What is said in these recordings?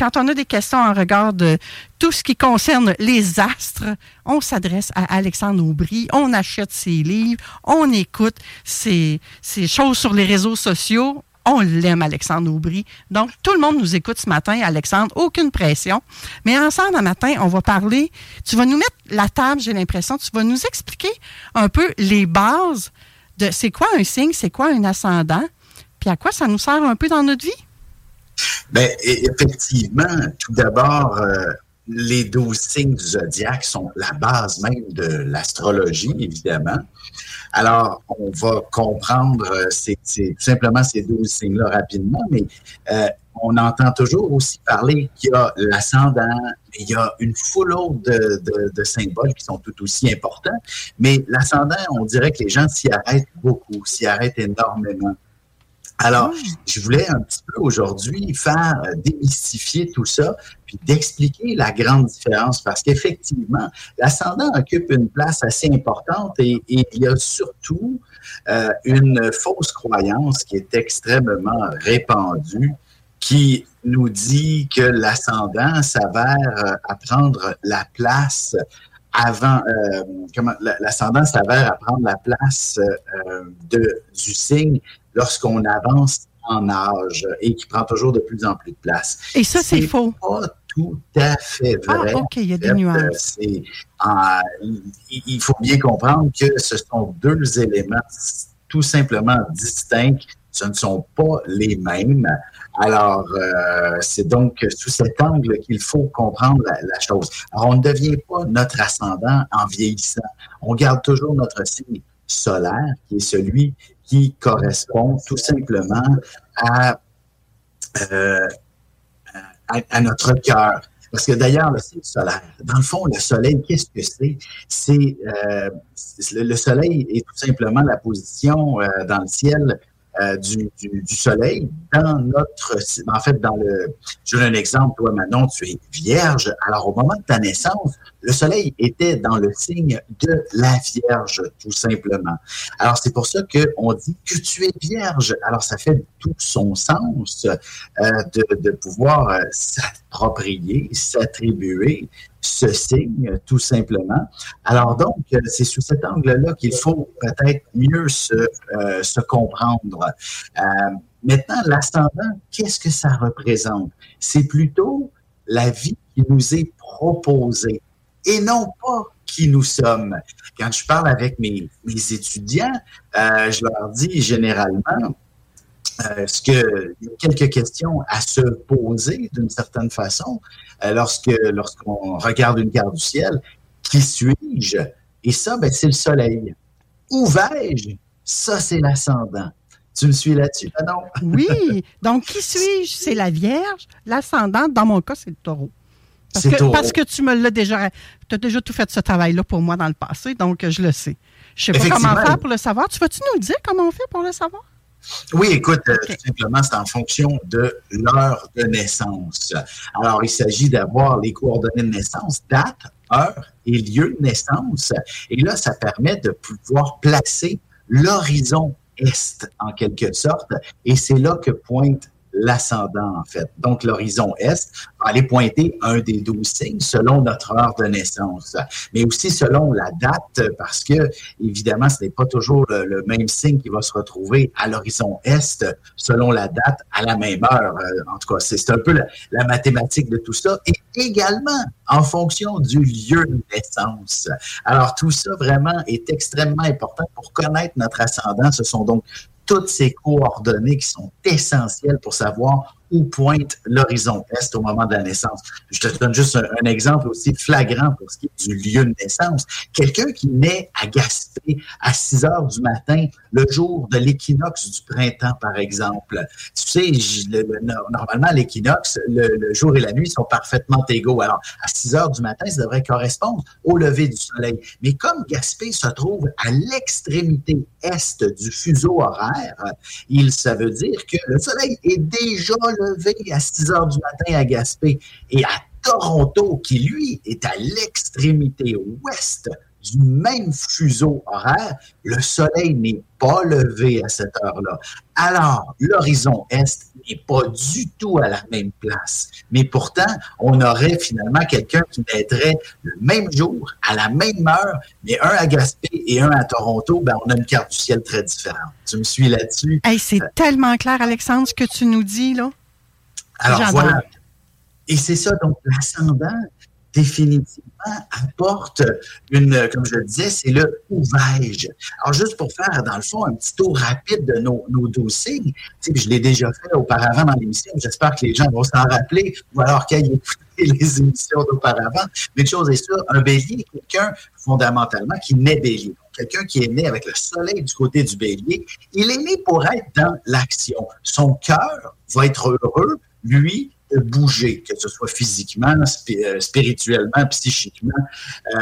Quand on a des questions en regard de tout ce qui concerne les astres, on s'adresse à Alexandre Aubry, on achète ses livres, on écoute ses, ses choses sur les réseaux sociaux. On l'aime, Alexandre Aubry. Donc, tout le monde nous écoute ce matin, Alexandre. Aucune pression. Mais ensemble, un matin, on va parler. Tu vas nous mettre la table, j'ai l'impression. Tu vas nous expliquer un peu les bases de c'est quoi un signe, c'est quoi un ascendant, puis à quoi ça nous sert un peu dans notre vie? Bien, effectivement, tout d'abord, euh, les douze signes du zodiaque sont la base même de l'astrologie, évidemment. Alors, on va comprendre euh, tout simplement ces douze signes-là rapidement, mais euh, on entend toujours aussi parler qu'il y a l'ascendant, il y a une foule autre de, de, symboles qui sont tout aussi importants, mais l'ascendant, on dirait que les gens s'y arrêtent beaucoup, s'y arrêtent énormément. Alors, je voulais un petit peu aujourd'hui faire euh, démystifier tout ça, puis d'expliquer la grande différence, parce qu'effectivement, l'ascendant occupe une place assez importante et, il y a surtout euh, une fausse croyance qui est extrêmement répandue, qui nous dit que l'ascendant s'avère euh, à prendre la place avant, euh, comment, l'ascendant s'avère à prendre la place euh, de, du signe lorsqu'on avance en âge et qui prend toujours de plus en plus de place. Et ça, c'est faux. Pas tout à fait ah, vrai. Ah, OK, il y a des nuances. il faut bien comprendre que ce sont deux éléments tout simplement distincts. Ce ne sont pas les mêmes. Alors, euh, c'est donc sous cet angle qu'il faut comprendre la, chose. Alors, on ne devient pas notre ascendant en vieillissant. On garde toujours notre signe solaire, qui est celui qui correspond tout simplement à, euh, à, notre cœur. Parce que d'ailleurs, le signe solaire, dans le fond, le soleil, qu'est-ce que c'est? C'est euh, le, soleil est tout simplement la position dans le ciel euh, du, soleil dans notre, en fait, dans le, je donne un exemple, toi Manon, tu es vierge, alors au moment de ta naissance, le soleil était dans le signe de la vierge, tout simplement. Alors c'est pour ça qu'on dit que tu es vierge, alors ça fait tout son sens euh, de, de, pouvoir euh, s'approprier, s'attribuer ce signe, tout simplement. Alors donc, c'est sous cet angle-là qu'il faut peut-être mieux se, euh, se comprendre. Euh, maintenant, l'ascendant, qu'est-ce que ça représente? C'est plutôt la vie qui nous est proposée et non pas qui nous sommes. Quand je parle avec mes, mes étudiants, euh, je leur dis généralement, euh, ce que il y a quelques questions à se poser d'une certaine façon euh, lorsque lorsqu'on regarde une carte du ciel. Qui suis-je? Et ça, ben, c'est le soleil. Où vais-je? Ça, c'est l'ascendant. Tu me suis là-dessus, non? oui. Donc, qui suis-je? C'est la Vierge. L'ascendant, dans mon cas, c'est le taureau. Parce que, parce que tu me l'as déjà. Tu as déjà tout fait ce travail-là pour moi dans le passé, donc je le sais. Je ne sais pas comment faire pour le savoir. Tu vas-tu nous dire comment on fait pour le savoir? Oui, écoute, euh, tout simplement, c'est en fonction de l'heure de naissance. Alors, il s'agit d'avoir les coordonnées de naissance, date, heure et lieu de naissance. Et là, ça permet de pouvoir placer l'horizon est, en quelque sorte, et c'est là que pointe l'ascendant, en fait. Donc, l'horizon est va aller pointer un des douze signes selon notre heure de naissance, mais aussi selon la date, parce que, évidemment, ce n'est pas toujours le, même signe qui va se retrouver à l'horizon est selon la date à la même heure. Euh, en tout cas, c'est un peu la, la, mathématique de tout ça. Et également, en fonction du lieu de naissance. Alors, tout ça, vraiment, est extrêmement important pour connaître notre ascendant. Ce sont donc toutes ces coordonnées qui sont essentielles pour savoir où pointe l'horizon est au moment de la naissance. Je te donne juste un, exemple aussi flagrant pour ce qui est du lieu de naissance. Quelqu'un qui naît à Gaspé à 6 heures du matin, le jour de l'équinoxe du printemps, par exemple. Tu sais, normalement, l'équinoxe, le, jour et la nuit sont parfaitement égaux. Alors, à 6 heures du matin, ça devrait correspondre au lever du soleil. Mais comme Gaspé se trouve à l'extrémité est du fuseau horaire, il, ça veut dire que le soleil est déjà à 6 heures du matin à Gaspé et à Toronto, qui lui est à l'extrémité ouest du même fuseau horaire, le soleil n'est pas levé à cette heure-là. Alors, l'horizon est n'est pas du tout à la même place. Mais pourtant, on aurait finalement quelqu'un qui naîtrait le même jour, à la même heure, mais un à Gaspé et un à Toronto, ben, on a une carte du ciel très différente. Tu me suis là-dessus? c'est tellement clair, Alexandre, ce que tu nous dis, là. Alors voilà. Et c'est ça, donc l'ascendant, définitivement, apporte une, comme je le disais, c'est le ouvage. Alors, juste pour faire, dans le fond, un petit tour rapide de nos, nos dossiers, je l'ai déjà fait auparavant dans l'émission, j'espère que les gens vont s'en rappeler, ou alors qu'ils aient écouté les émissions d'auparavant. Mais une chose est sûre, un bélier est quelqu'un, fondamentalement, qui naît bélier. Quelqu'un qui est né avec le soleil du côté du bélier, il est né pour être dans l'action. Son cœur va être heureux, lui, de bouger, que ce soit physiquement, euh, spirituellement, psychiquement, euh,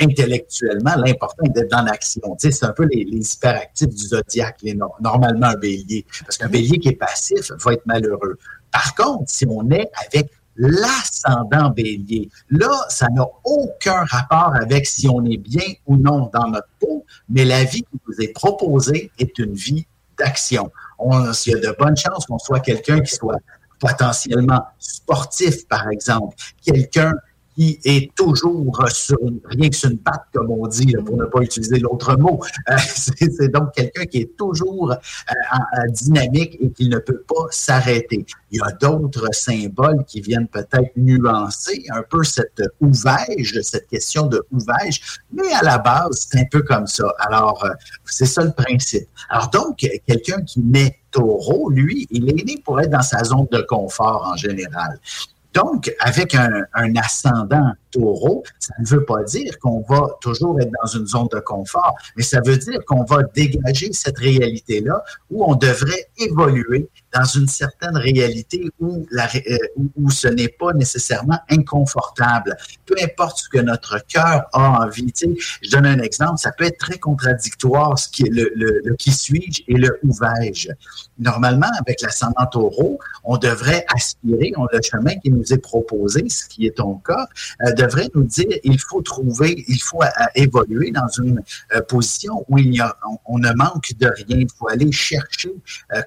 intellectuellement. L'important est d'être dans l'action. C'est un peu les, hyperactifs du zodiaque, normalement un bélier. Parce qu'un bélier qui est passif va être malheureux. Par contre, si on est avec l'ascendant bélier, là, ça n'a aucun rapport avec si on est bien ou non dans notre peau, mais la vie qui vous est proposée est une vie d'action. Il y a de bonnes chances qu'on soit quelqu'un qui soit potentiellement sportif, par exemple, quelqu'un qui est toujours sur rien que sur une patte, comme on dit, pour ne pas utiliser l'autre mot. Euh, c'est donc quelqu'un qui est toujours euh, dynamique et qui ne peut pas s'arrêter. Il y a d'autres symboles qui viennent peut-être nuancer un peu cette ouvage, cette question de ouvage, mais à la base, c'est un peu comme ça. Alors, euh, c'est ça le principe. Alors donc, quelqu'un qui naît taureau, lui, il est né pour être dans sa zone de confort en général. Donc, avec un, ascendant taureau, ça ne veut pas dire qu'on va toujours être dans une zone de confort, mais ça veut dire qu'on va dégager cette réalité-là où on devrait évoluer dans une certaine réalité où, euh, où, ce n'est pas nécessairement inconfortable. Peu importe ce que notre cœur a envie. Tu sais, je donne un exemple, ça peut être très contradictoire ce qui est le, le, qui suis-je et le où vais-je. Normalement, avec l'ascendant taureau, on devrait aspirer, on le chemin qui nous est proposé, ce qui est ton cas, euh, devrait nous dire il faut trouver, il faut euh, évoluer dans une position où il y a, on, ne manque de rien. Il faut aller chercher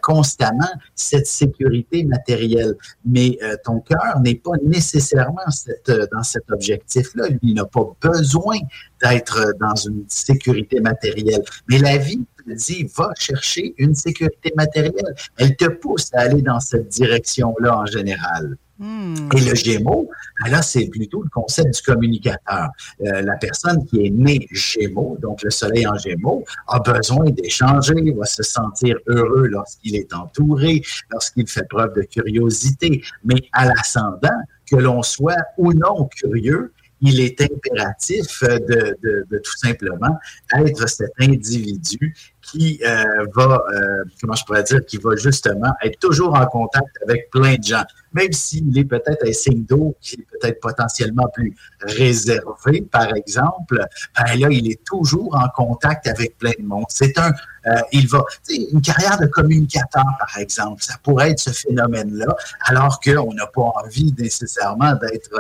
constamment cette sécurité matérielle. Mais euh, ton cœur n'est pas nécessairement cette, euh, dans cet objectif-là. il n'a pas besoin d'être euh, dans une sécurité matérielle. Mais la vie te dit, va chercher une sécurité matérielle. Elle te pousse à aller dans cette direction-là en général. Hmm. Et le Gémeaux, ben là, c'est plutôt le concept du communicateur. Euh, la personne qui est née Gémeaux, donc le Soleil en Gémeaux, a besoin d'échanger, va se sentir heureux lorsqu'il est entouré, lorsqu'il fait preuve de curiosité. Mais à l'ascendant, que l'on soit ou non curieux, il est impératif de, de, de, tout simplement être cet individu qui euh, va, euh, comment je pourrais dire, qui va justement être toujours en contact avec plein de gens, même s'il est peut-être un signe d'eau qui est peut-être potentiellement plus réservé, par exemple, ben là, il est toujours en contact avec plein de monde. C'est un, euh, il va, une carrière de communicateur, par exemple, ça pourrait être ce phénomène-là, alors qu'on n'a pas envie nécessairement d'être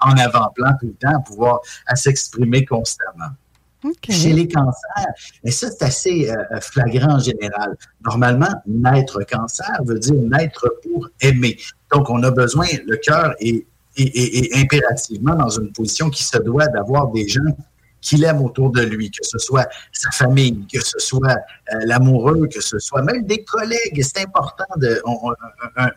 en avant-plan tout le temps, pouvoir s'exprimer constamment. Chez les cancers, mais ça, c'est assez euh, flagrant en général. Normalement, naître cancer veut dire naître pour aimer. Donc, on a besoin, le cœur est, impérativement dans une position qui se doit d'avoir des gens qu'il aime autour de lui, que ce soit sa famille, que ce soit euh, l'amoureux, que ce soit même des collègues. C'est important de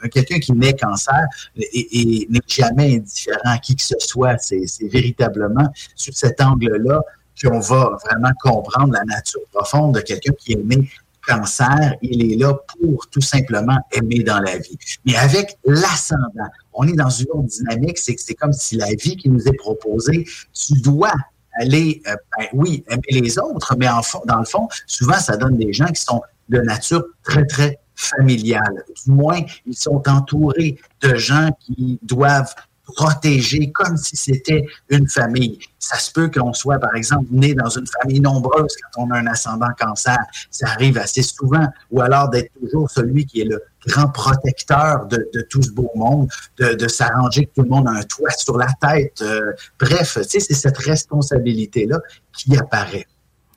quelqu'un qui naît cancer et, n'est jamais indifférent à qui que ce soit. C'est véritablement sur cet angle-là qu'on va vraiment comprendre la nature profonde de quelqu'un qui est né cancer, il est là pour tout simplement aimer dans la vie. Mais avec l'ascendant, on est dans une autre dynamique, c'est que c'est comme si la vie qui nous est proposée, tu dois aller, euh, ben oui, aimer les autres, mais en fond, dans le fond, souvent, ça donne des gens qui sont de nature très, très familiale. Du moins, ils sont entourés de gens qui doivent protéger comme si c'était une famille. Ça se peut qu'on soit, par exemple, né dans une famille nombreuse quand on a un ascendant cancer. Ça arrive assez souvent. Ou alors d'être toujours celui qui est le grand protecteur de, tout ce beau monde, de, s'arranger que tout le monde a un toit sur la tête. Euh, bref, tu sais, c'est cette responsabilité-là qui apparaît.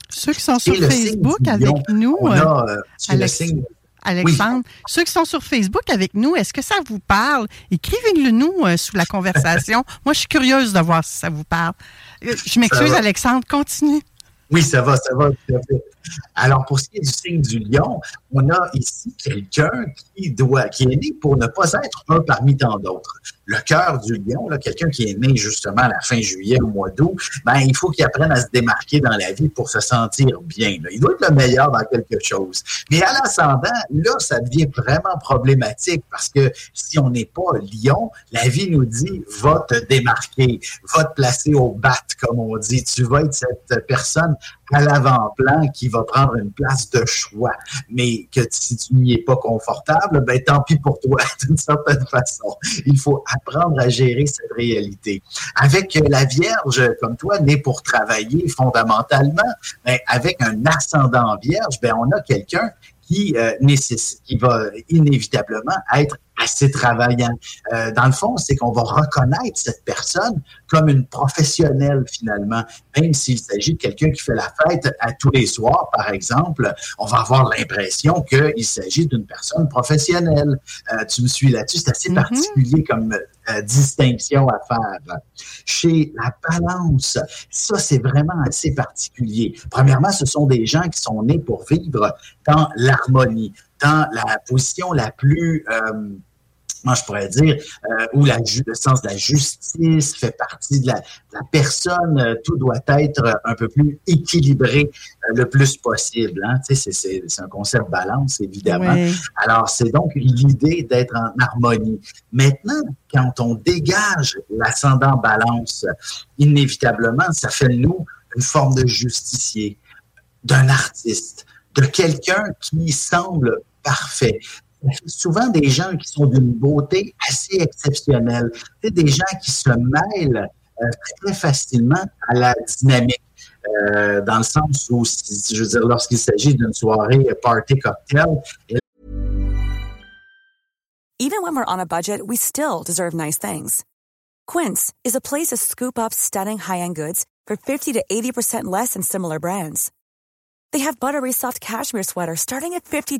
Ceux qui sont sur Facebook avec nous, a, euh, le Alexandre. Ceux qui sont sur Facebook avec nous, est-ce que ça vous parle? Écrivez-le nous euh, sous la conversation. Moi, je suis curieuse de voir si ça vous parle. Euh, je m'excuse, Alexandre. Continue. Oui, ça va, ça va. Alors, pour ce qui est du signe du lion, on a ici quelqu'un qui doit, qui est né pour ne pas être un parmi tant d'autres. Le cœur du lion, quelqu'un qui est né justement à la fin juillet, au mois d'août, ben, il faut qu'il apprenne à se démarquer dans la vie pour se sentir bien. Il doit être le meilleur dans quelque chose. Mais à l'ascendant, là, ça devient vraiment problématique parce que si on n'est pas lion, la vie nous dit, va te démarquer, va te placer au bat, comme on dit. Tu vas être cette personne à l'avant-plan qui va prendre une place de choix. Mais que si tu n'y es pas confortable, ben tant pis pour toi, d'une certaine façon. Il faut apprendre à gérer cette réalité. Avec la Vierge, comme toi, née pour travailler fondamentalement, ben, avec un ascendant Vierge, ben on a quelqu'un qui euh, nécessite, qui va inévitablement être assez travaillant. Euh, dans le fond, c'est qu'on va reconnaître cette personne comme une professionnelle finalement, même s'il s'agit de quelqu'un qui fait la fête à tous les soirs, par exemple, on va avoir l'impression qu'il s'agit d'une personne professionnelle. Euh, tu me suis là-dessus, c'est assez mm-hmm. particulier comme euh, distinction à faire. Chez la balance, ça c'est vraiment assez particulier. Premièrement, ce sont des gens qui sont nés pour vivre dans l'harmonie, dans la position la plus moi je pourrais dire, euh, où la, le sens de la justice fait partie de la, personne, euh, tout doit être un peu plus équilibré euh, le plus possible. Hein? C'est un concept balance, évidemment. Alors, c'est donc l'idée d'être en harmonie. Maintenant, quand on dégage l'ascendant balance, inévitablement, ça fait de nous une forme de justicier, d'un artiste, de quelqu'un qui semble parfait souvent des gens qui sont d'une beauté assez exceptionnelle. C'est des gens qui se mêlent euh, très facilement à la dynamique. Euh, dans le sens où, je veux dire, lorsqu'il s'agit d'une soirée party cocktail. Even when we're on a budget, we still deserve nice things. Quince is a place to scoop up stunning high-end goods for 50 to 80% less than similar brands. They have buttery soft cashmere sweaters starting at $50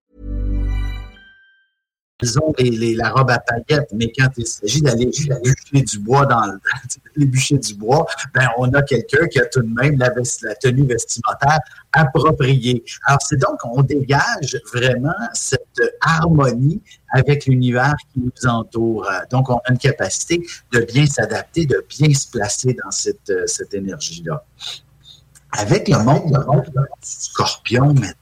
Ils ont la robe à paillettes, mais quand il s'agit d'aller bûcher du bois dans le les bûcher du bois, ben on a quelqu'un qui a tout de même la, tenue vestimentaire appropriée. Alors c'est donc on dégage vraiment cette harmonie avec l'univers qui nous entoure. Donc on a une capacité de bien s'adapter, de bien se placer dans cette, énergie-là. Avec le monde, le monde scorpion maintenant,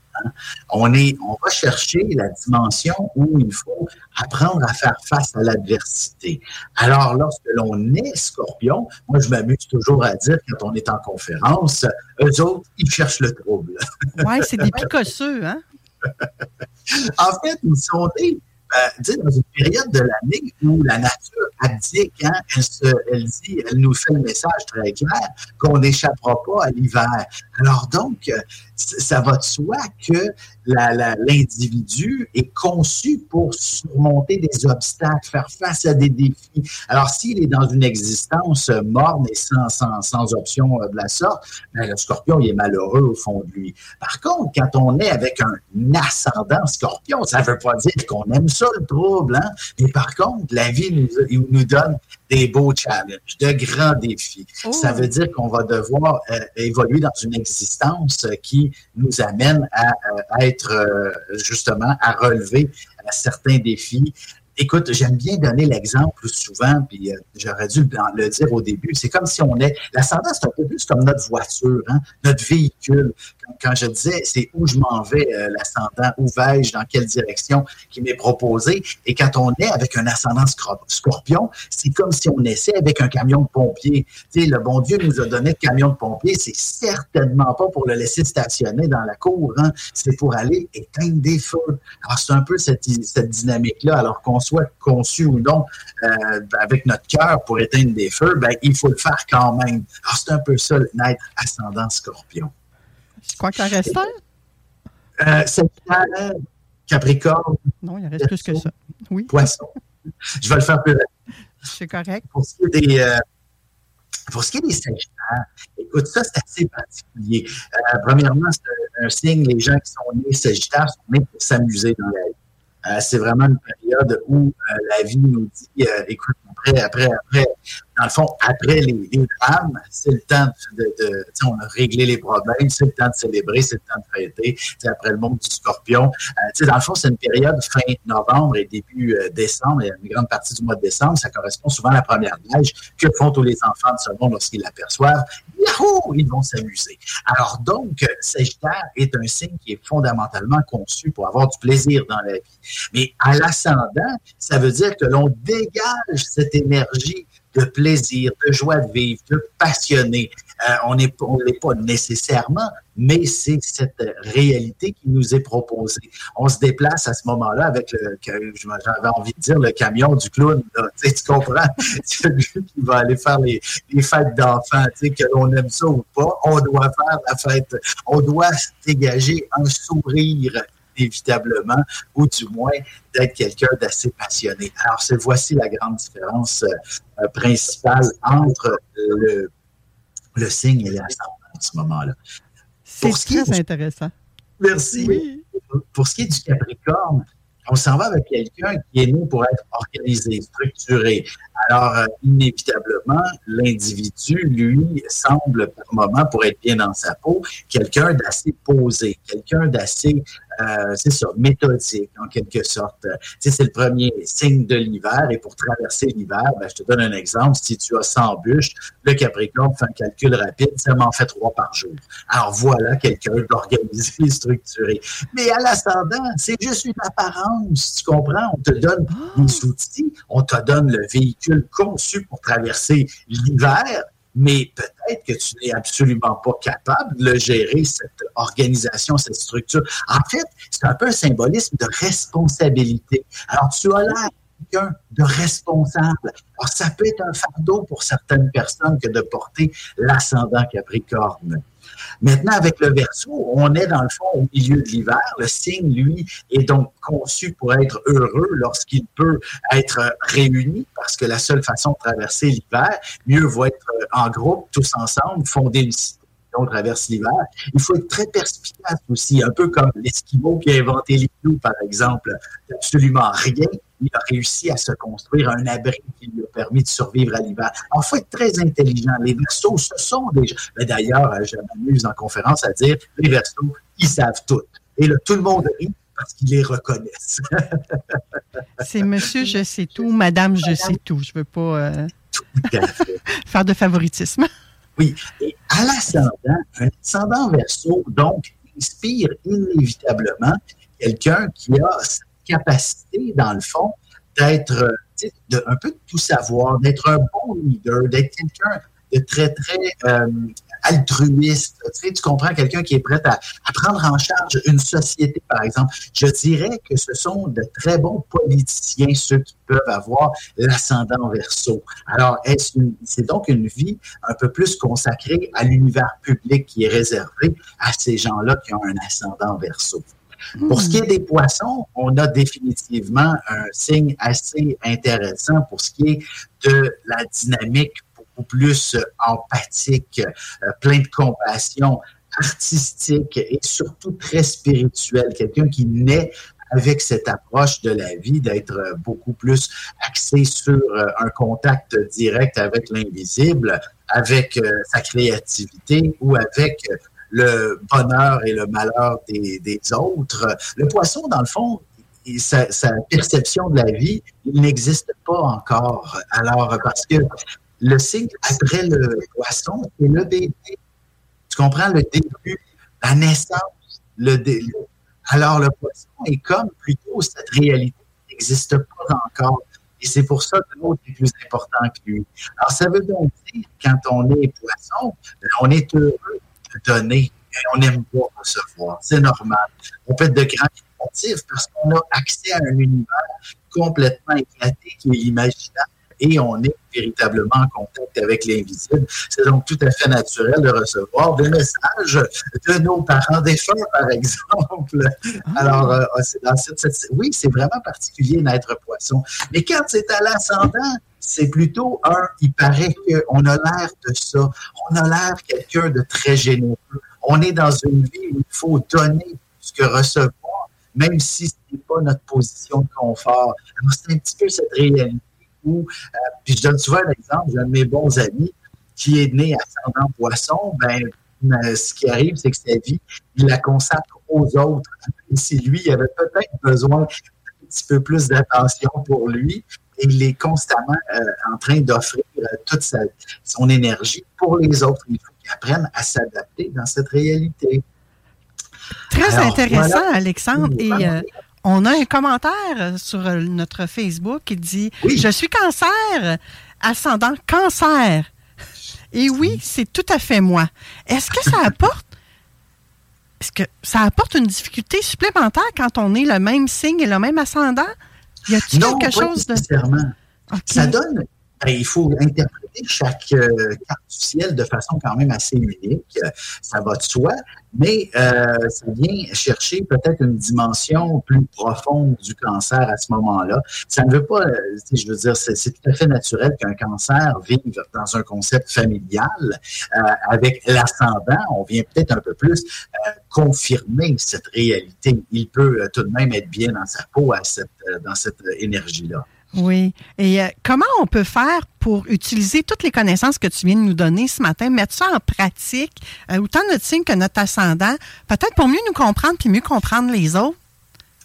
on, est, on va chercher la dimension où il faut apprendre à faire face à l'adversité. Alors, lorsque l'on est scorpion, moi, je m'amuse toujours à dire quand on est en conférence, eux autres, ils cherchent le trouble. Oui, c'est des picosseux, hein? en fait, ils sont des euh, dans une période de l'année où la nature abdique, hein, elle, se, elle dit, elle nous fait le message très clair qu'on n'échappera pas à l'hiver. Alors donc, euh, ça va de soi que l'individu est conçu pour surmonter des obstacles, faire face à des défis. Alors, s'il est dans une existence morne et sans, sans, sans option de la sorte, ben, le scorpion, il est malheureux au fond de lui. Par contre, quand on est avec un ascendant scorpion, ça ne veut pas dire qu'on aime ça, le trouble. Hein? Mais par contre, la vie nous, nous donne des beaux challenges, de grands défis. Ça oh. veut dire qu'on va devoir euh, évoluer dans une existence qui nous amène à, à être euh, justement à relever certains défis Écoute, j'aime bien donner l'exemple souvent, puis euh, j'aurais dû le dire au début. C'est comme si on est. L'ascendant, c'est un peu plus comme notre voiture, hein, notre véhicule. Quand, je disais, c'est où je m'en vais, euh, l'ascendant, où vais-je, dans quelle direction qui m'est proposé. Et quand on est avec un ascendant scorpion, c'est comme si on essaie avec un camion de pompier. Tu sais, le bon Dieu nous a donné le camion de pompier, c'est certainement pas pour le laisser stationner dans la cour, hein, c'est pour aller éteindre des feux. Alors, c'est un peu cette, cette dynamique-là, alors qu'on soit conçu ou non euh, avec notre cœur pour éteindre des feux, ben, il faut le faire quand même. Alors, c'est un peu ça, naître ascendant scorpion. C'est quoi qu'il reste? Euh, c'est Capricorne. Non, il reste plus que ça. Oui. Poisson. Je vais le faire plus rapide. C'est correct. Pour ce qui est des, euh, pour ce qui est des Sagittaires, écoute, ça, c'est assez particulier. Euh, premièrement, c'est un, signe, les gens qui sont nés Sagittaires sont nés pour s'amuser dans la vie. Euh, c'est vraiment une période où euh, la vie nous dit, euh, écoute, après, après, après, dans le fond, après les, drames, c'est le temps de, de on a réglé les problèmes, c'est le temps de célébrer, c'est le temps de fêter. après le monde du scorpion, euh, dans le fond, c'est une période fin novembre et début euh, décembre, et une grande partie du mois de décembre, ça correspond souvent à la première neige. Que font tous les enfants de ce monde lorsqu'ils l'aperçoivent? Yahoo! Ils vont s'amuser. Alors donc, Sagittaire est un signe qui est fondamentalement conçu pour avoir du plaisir dans la vie. Mais à l'ascendant, ça veut dire que l'on dégage cette énergie de plaisir, de joie de vivre, de passionné. Euh, on n'est pas nécessairement, mais c'est cette réalité qui nous est proposée. On se déplace à ce moment-là avec le, j'avais envie de dire, le camion du clown. Tu, comprends? Celui qui va aller faire les, fêtes d'enfants, que l'on aime ça ou pas, on doit faire la fête. On doit dégager un sourire inévitablement, ou du moins d'être quelqu'un d'assez passionné. Alors, c'est voici la grande différence euh, principale entre le, le signe et l'ascendant à ce moment-là. C'est très intéressant. Merci. Pour ce qui est du Capricorne, on s'en va avec quelqu'un qui est né pour être organisé, structuré. Alors, euh, inévitablement, l'individu, lui, semble par moment, pour être bien dans sa peau, quelqu'un d'assez posé, quelqu'un d'assez euh, c'est ça, méthodique en quelque sorte. Tu sais, c'est le premier signe de l'hiver et pour traverser l'hiver, ben, je te donne un exemple. Si tu as 100 bûches, le Capricorne fait un calcul rapide, ça m'en fait trois par jour. Alors voilà quelqu'un d'organisé, structuré. Mais à l'ascendant, c'est juste une apparence, tu comprends? On te donne des ah! outils, on te donne le véhicule conçu pour traverser l'hiver, mais peut-être que tu n'es absolument pas capable de gérer, cette organisation, cette structure. En fait, c'est un peu un symbolisme de responsabilité. Alors, tu as l'air quelqu'un de responsable. Alors, ça peut être un fardeau pour certaines personnes que de porter l'ascendant Capricorne. Maintenant, avec le verso, on est dans le fond au milieu de l'hiver. Le signe, lui, est donc conçu pour être heureux lorsqu'il peut être réuni, parce que la seule façon de traverser l'hiver, mieux vaut être en groupe, tous ensemble, fonder une cité on traverse l'hiver. Il faut être très perspicace aussi, un peu comme l'Esquimau qui a inventé l'igloo, par exemple. Absolument rien il a réussi à se construire un abri qui lui a permis de survivre à l'hiver. En fait, très intelligent. Les versos, ce sont des gens. D'ailleurs, je m'amuse en conférence à dire, les versos, ils savent tout. Et là, tout le monde rit parce qu'ils les reconnaissent. C'est monsieur je sais tout, madame je sais tout. Je ne veux pas euh, faire de favoritisme. Oui. Et à l'ascendant, un ascendant verso, donc, inspire inévitablement quelqu'un qui a capacité, dans le fond, d'être, de, un peu de tout savoir, d'être un bon leader, d'être quelqu'un de très, très euh, altruiste. Tu comprends quelqu'un qui est prêt à, prendre en charge une société, par exemple. Je dirais que ce sont de très bons politiciens, ceux qui peuvent avoir l'ascendant verso. Alors, c'est donc une vie un peu plus consacrée à l'univers public qui est réservé à ces gens-là qui ont un ascendant verso? Pour ce qui est des poissons, on a définitivement un signe assez intéressant pour ce qui est de la dynamique plus euh, empathique, euh, plein de compassion, artistique et surtout très spirituel. Quelqu'un qui naît avec cette approche de la vie, d'être euh, beaucoup plus axé sur un contact direct avec l'invisible, avec sa créativité ou avec le bonheur et le malheur des, autres. Le poisson, dans le fond, sa, perception de la vie, il n'existe pas encore. Alors, parce que le signe après le poisson, c'est le bébé. Tu comprends? Le début, la naissance, le début. Alors, le poisson est comme plutôt cette réalité qui n'existe pas encore. Et c'est pour ça que l'autre est plus important que lui. Alors, ça veut donc dire, quand on est poisson, ben, on est heureux donner et on n'aime pas recevoir. C'est normal. On peut être de grands créatifs parce qu'on a accès à un univers complètement éclaté qui est imaginable et on est véritablement en contact avec l'invisible. C'est donc tout à fait naturel de recevoir des messages de nos parents défunts, par exemple. Ah. Alors, euh, cette, oui, c'est vraiment particulier d'être poisson. Mais quand c'est à l'ascendant, c'est plutôt un, il paraît qu'on a l'air de ça. On a l'air quelqu'un de très généreux. On est dans une vie où il faut donner ce que recevoir, même si ce n'est pas notre position de confort. C'est un petit peu cette réalité euh, puis je donne souvent un exemple, j'ai un de mes bons amis qui est né ascendant poisson, ben, euh, ce qui arrive, c'est que sa vie, il la consacre aux autres. Si lui, il avait peut-être besoin d'un petit peu plus d'attention pour lui, il est constamment euh, en train d'offrir toute son énergie pour les autres. Il faut qu'il apprenne à s'adapter dans cette réalité. Très intéressant, Alexandre. Et on a un commentaire sur notre Facebook qui dit Je suis cancer, ascendant cancer. Et oui, c'est tout à fait moi. Est-ce que ça apporte est-ce que ça apporte une difficulté supplémentaire quand on est le même signe et le même ascendant? Y a-t-il quelque chose de. Ça donne ben, il faut interpréter chaque euh, carte du ciel de façon quand même assez unique. Ça va de soi, mais euh, ça vient chercher peut-être une dimension plus profonde du cancer à ce moment-là. Ça ne veut pas, euh, je veux dire, c'est tout à fait naturel qu'un cancer vive dans un concept familial. avec l'ascendant, on vient peut-être un peu plus confirmer cette réalité. Il peut tout de même être bien dans sa peau à cette, dans cette énergie-là. Oui. Et euh, comment on peut faire pour utiliser toutes les connaissances que tu viens de nous donner ce matin, mettre ça en pratique, euh, autant notre signe que notre ascendant, peut-être pour mieux nous comprendre puis mieux comprendre les autres?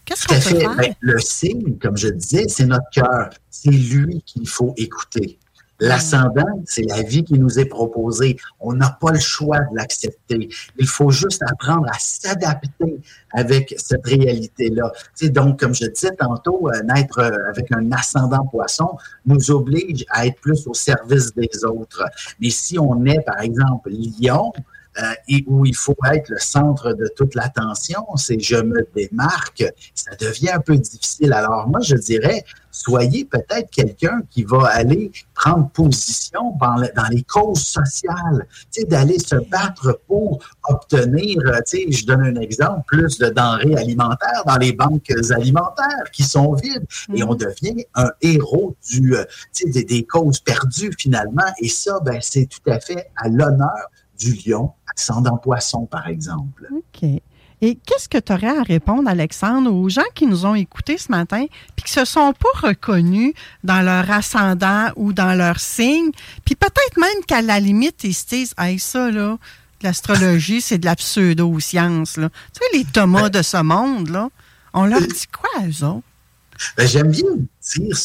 Qu'est-ce qu'on peut faire? Ben, le signe, comme je disais, c'est notre cœur. C'est lui qu'il faut écouter. L'ascendant, c'est la vie qui nous est proposée. On n'a pas le choix de l'accepter. Il faut juste apprendre à s'adapter avec cette réalité-là. donc, comme je disais tantôt, euh, naître euh, avec un ascendant poisson nous oblige à être plus au service des autres. Mais si on est, par exemple, lion, euh, et où il faut être le centre de toute l'attention, c'est je me démarque, ça devient un peu difficile. Alors moi, je dirais, soyez peut-être quelqu'un qui va aller prendre position dans, les causes sociales, tu sais, d'aller se battre pour obtenir, euh, tu sais, je donne un exemple, plus de denrées alimentaires dans les banques alimentaires qui sont vides et on mm-hmm. devient un héros du, euh, des, des, causes perdues finalement. Et ça, ben, c'est tout à fait à l'honneur du lion, ascendant poisson, par exemple. OK. Et qu'est-ce que tu aurais à répondre, Alexandre, aux gens qui nous ont écoutés ce matin puis qui se sont pas reconnus dans leur ascendant ou dans leur signe, puis peut-être même qu'à la limite, ils se disent, hey, ça, là, l'astrologie, c'est de la pseudo-science, là. Tu sais, les Thomas de ce monde, là, on leur dit quoi, eux autres? Ben, J'aime bien dire,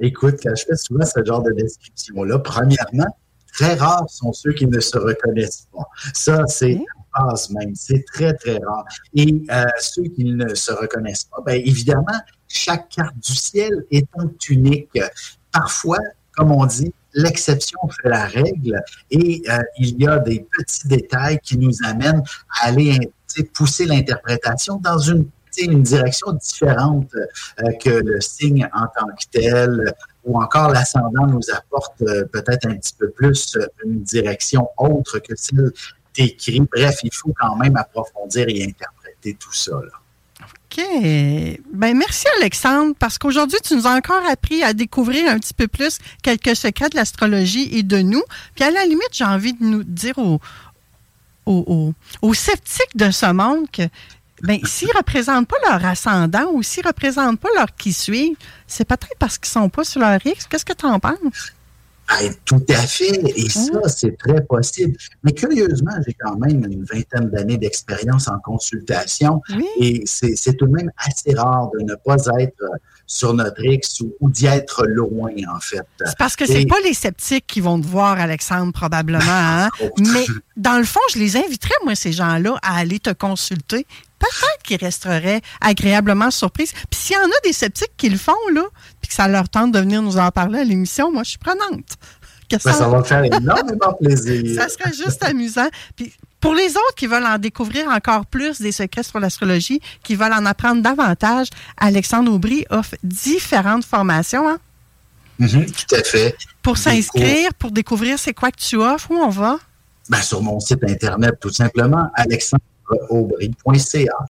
écoute, quand je fais souvent ce genre de description-là, premièrement, très rares sont ceux qui ne se reconnaissent pas. Ça, c'est base même. C'est très, très rare. Et euh, ceux qui ne se reconnaissent pas, bien évidemment, chaque carte du ciel étant unique. Parfois, comme on dit, l'exception fait la règle et euh, il y a des petits détails qui nous amènent à aller pousser l'interprétation dans une, une direction différente euh, que le signe en tant que tel ou encore l'ascendant nous apporte euh, peut-être un petit peu plus une direction autre que celle décrit. Bref, il faut quand même approfondir et interpréter tout ça. OK. Ben, merci, Alexandre, parce qu'aujourd'hui, tu nous as encore appris à découvrir un petit peu plus quelques secrets de l'astrologie et de nous. Puis, à la limite, j'ai envie de nous dire aux, aux, sceptiques de ce monde que ben, s'ils ne représentent pas leur ascendant ou s'ils ne représentent pas leur qui suivent, c'est peut-être parce qu'ils ne sont pas sur leur X. Qu'est-ce que tu en penses? tout à fait. Et ça, c'est très possible. Mais curieusement, j'ai quand même une vingtaine d'années d'expérience en consultation. Et c'est tout de même assez rare de ne pas être sur notre X ou, d'y être loin, en fait. C'est parce que c'est pas les sceptiques qui vont te voir, Alexandre, probablement. Hein? Mais dans le fond, je les inviterais, moi, ces gens-là, à aller te consulter. Peut-être qu'ils resteraient agréablement surpris. Puis s'il y en a des sceptiques qui le font, là, puis que ça leur tente de venir nous en parler à l'émission, moi, je suis prenante. Ben, ça va faire énormément plaisir. ça serait juste amusant. Puis pour les autres qui veulent en découvrir encore plus des secrets sur l'astrologie, qui veulent en apprendre davantage, Alexandre Aubry offre différentes formations. Hein? Mm-hmm, tout à fait. Pour s'inscrire, pour découvrir c'est quoi que tu offres, où on va? Ben, sur mon site Internet, tout simplement, alexandreaubry.ca.